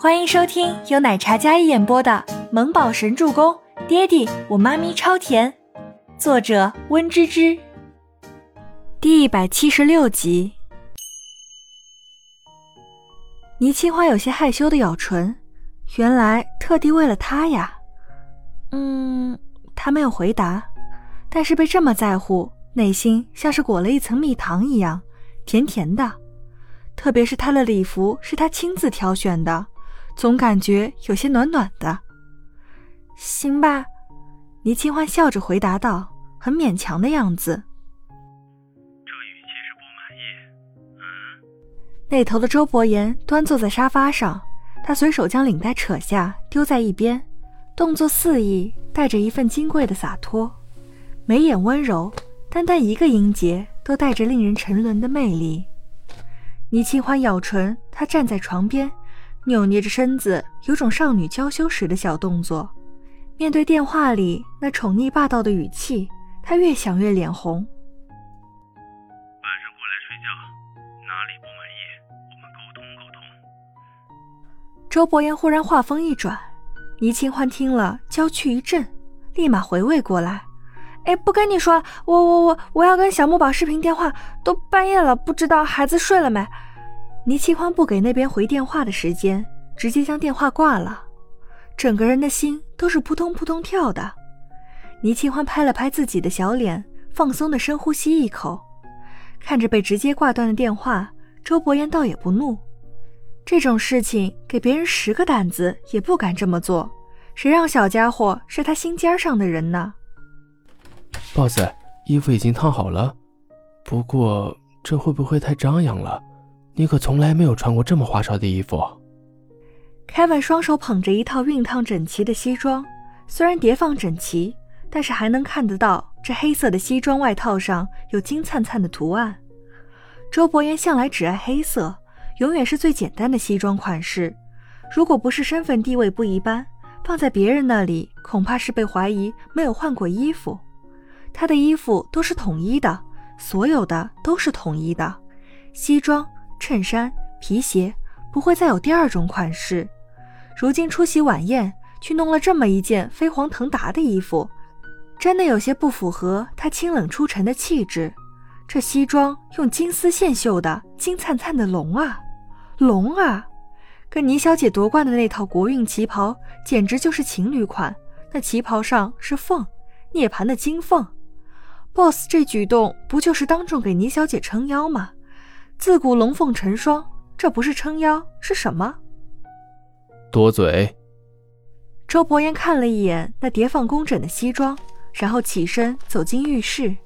欢迎收听由奶茶嘉一演播的《萌宝神助攻》，爹地我妈咪超甜，作者温芝芝。第一百七十六集。倪清欢有些害羞的咬唇，原来特地为了他呀。嗯，他没有回答，但是被这么在乎，内心像是裹了一层蜜糖一样，甜甜的。特别是他的礼服是他亲自挑选的，总感觉有些暖暖的。行吧，倪清欢笑着回答道，很勉强的样子。这语气是不满意。嗯。那头的周伯言端坐在沙发上，他随手将领带扯下，丢在一边，动作肆意，带着一份金贵的洒脱，眉眼温柔，单单一个音节都带着令人沉沦的魅力。倪清欢咬唇，他站在床边，扭捏着身子，有种少女娇羞时的小动作。面对电话里那宠溺霸道的语气，她越想越脸红。晚上过来睡觉，哪里不满意，我们沟通沟通。周伯言忽然话锋一转，倪清欢听了娇躯一震，立马回味过来。哎，不跟你说了，我我我我要跟小木宝视频电话，都半夜了，不知道孩子睡了没？倪清欢不给那边回电话的时间，直接将电话挂了，整个人的心都是扑通扑通跳的。倪清欢拍了拍自己的小脸，放松的深呼吸一口，看着被直接挂断的电话，周伯言倒也不怒，这种事情给别人十个胆子也不敢这么做，谁让小家伙是他心尖上的人呢？boss，衣服已经烫好了，不过这会不会太张扬了？你可从来没有穿过这么花哨的衣服。凯文双手捧着一套熨烫整齐的西装，虽然叠放整齐，但是还能看得到这黑色的西装外套上有金灿灿的图案。周伯言向来只爱黑色，永远是最简单的西装款式。如果不是身份地位不一般，放在别人那里，恐怕是被怀疑没有换过衣服。他的衣服都是统一的，所有的都是统一的，西装、衬衫、皮鞋，不会再有第二种款式。如今出席晚宴，去弄了这么一件飞黄腾达的衣服，真的有些不符合他清冷出尘的气质。这西装用金丝线绣的，金灿灿的龙啊，龙啊，跟倪小姐夺冠的那套国运旗袍简直就是情侣款。那旗袍上是凤，涅槃的金凤。boss 这举动不就是当众给倪小姐撑腰吗？自古龙凤成双，这不是撑腰是什么？多嘴。周伯言看了一眼那叠放工整的西装，然后起身走进浴室。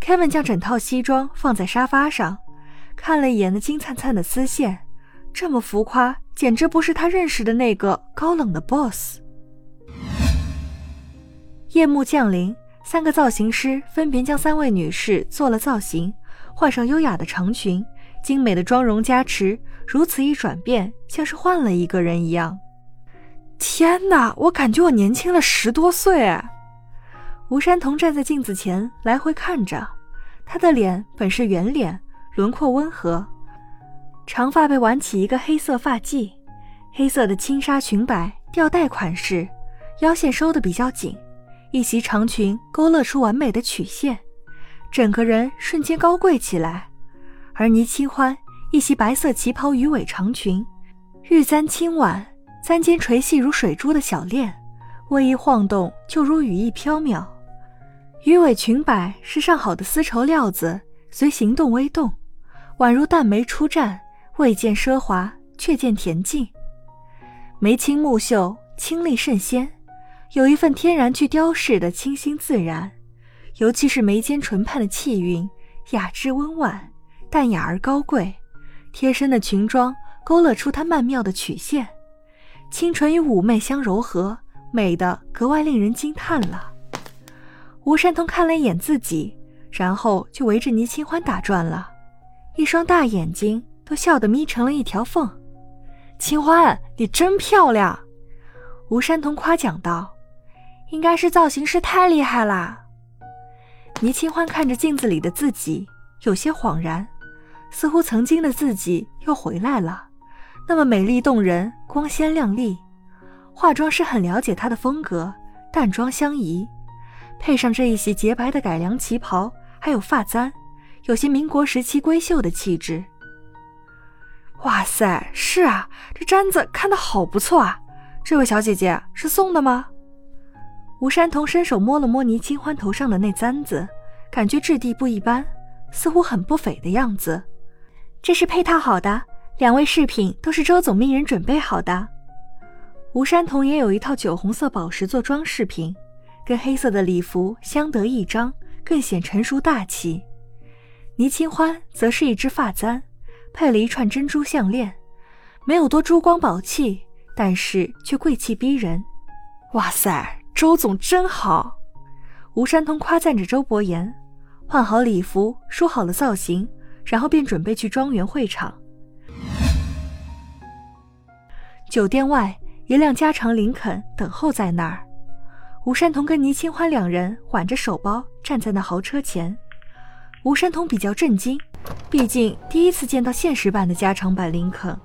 Kevin 将整套西装放在沙发上，看了一眼那金灿灿的丝线，这么浮夸，简直不是他认识的那个高冷的 boss。夜幕降临。三个造型师分别将三位女士做了造型，换上优雅的长裙，精美的妆容加持，如此一转变，像是换了一个人一样。天哪，我感觉我年轻了十多岁。吴山童站在镜子前来回看着，他的脸本是圆脸，轮廓温和，长发被挽起一个黑色发髻，黑色的轻纱裙摆吊带款式，腰线收的比较紧。一袭长裙勾勒出完美的曲线，整个人瞬间高贵起来。而倪清欢一袭白色旗袍鱼尾长裙，玉簪轻挽，簪尖垂细如水珠的小链，微一晃动就如羽翼飘渺。鱼尾裙摆是上好的丝绸料子，随行动微动，宛如淡眉初绽，未见奢华，却见恬静。眉清目秀，清丽甚仙。有一份天然去雕饰的清新自然，尤其是眉间唇畔的气韵，雅致温婉，淡雅而高贵。贴身的裙装勾勒出她曼妙的曲线，清纯与妩媚相柔和，美得格外令人惊叹了。吴山童看了一眼自己，然后就围着倪清欢打转了，一双大眼睛都笑得眯成了一条缝。清欢，你真漂亮！吴山童夸奖道。应该是造型师太厉害啦。倪清欢看着镜子里的自己，有些恍然，似乎曾经的自己又回来了。那么美丽动人，光鲜亮丽。化妆师很了解她的风格，淡妆相宜，配上这一袭洁白的改良旗袍，还有发簪，有些民国时期闺秀的气质。哇塞，是啊，这簪子看的好不错啊！这位小姐姐是送的吗？吴山童伸手摸了摸倪清欢头上的那簪子，感觉质地不一般，似乎很不菲的样子。这是配套好的，两位饰品都是周总命人准备好的。吴山童也有一套酒红色宝石做装饰品，跟黑色的礼服相得益彰，更显成熟大气。倪清欢则是一只发簪。配了一串珍珠项链，没有多珠光宝气，但是却贵气逼人。哇塞，周总真好！吴山通夸赞着周伯言。换好礼服，梳好了造型，然后便准备去庄园会场。酒店外，一辆加长林肯等候在那儿。吴山童跟倪清欢两人挽着手包站在那豪车前。吴山童比较震惊。毕竟第一次见到现实版的加长版林肯，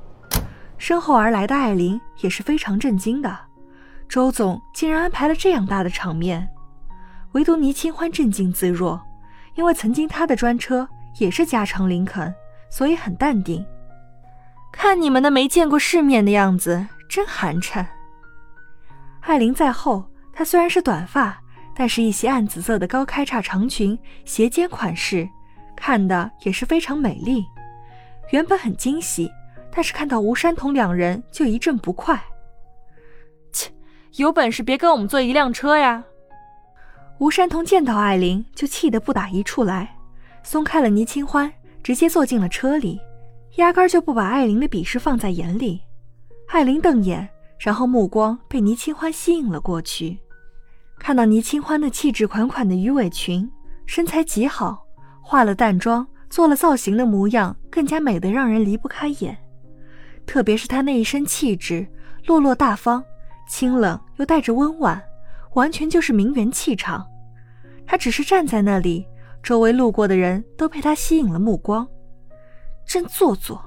身后而来的艾琳也是非常震惊的。周总竟然安排了这样大的场面，唯独倪清欢镇静自若，因为曾经他的专车也是加长林肯，所以很淡定。看你们那没见过世面的样子，真寒碜。艾琳在后，她虽然是短发，但是一袭暗紫色的高开叉长裙，斜肩款式。看的也是非常美丽，原本很惊喜，但是看到吴山童两人就一阵不快。切，有本事别跟我们坐一辆车呀！吴山童见到艾琳就气得不打一处来，松开了倪清欢，直接坐进了车里，压根就不把艾琳的鄙视放在眼里。艾琳瞪眼，然后目光被倪清欢吸引了过去，看到倪清欢那气质款款的鱼尾裙，身材极好。化了淡妆，做了造型的模样更加美得让人离不开眼。特别是她那一身气质，落落大方，清冷又带着温婉，完全就是名媛气场。她只是站在那里，周围路过的人都被他吸引了目光。真做作！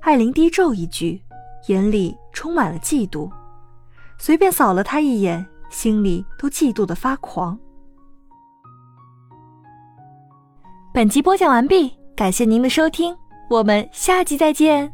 艾琳低咒一句，眼里充满了嫉妒。随便扫了他一眼，心里都嫉妒的发狂。本集播讲完毕，感谢您的收听，我们下集再见。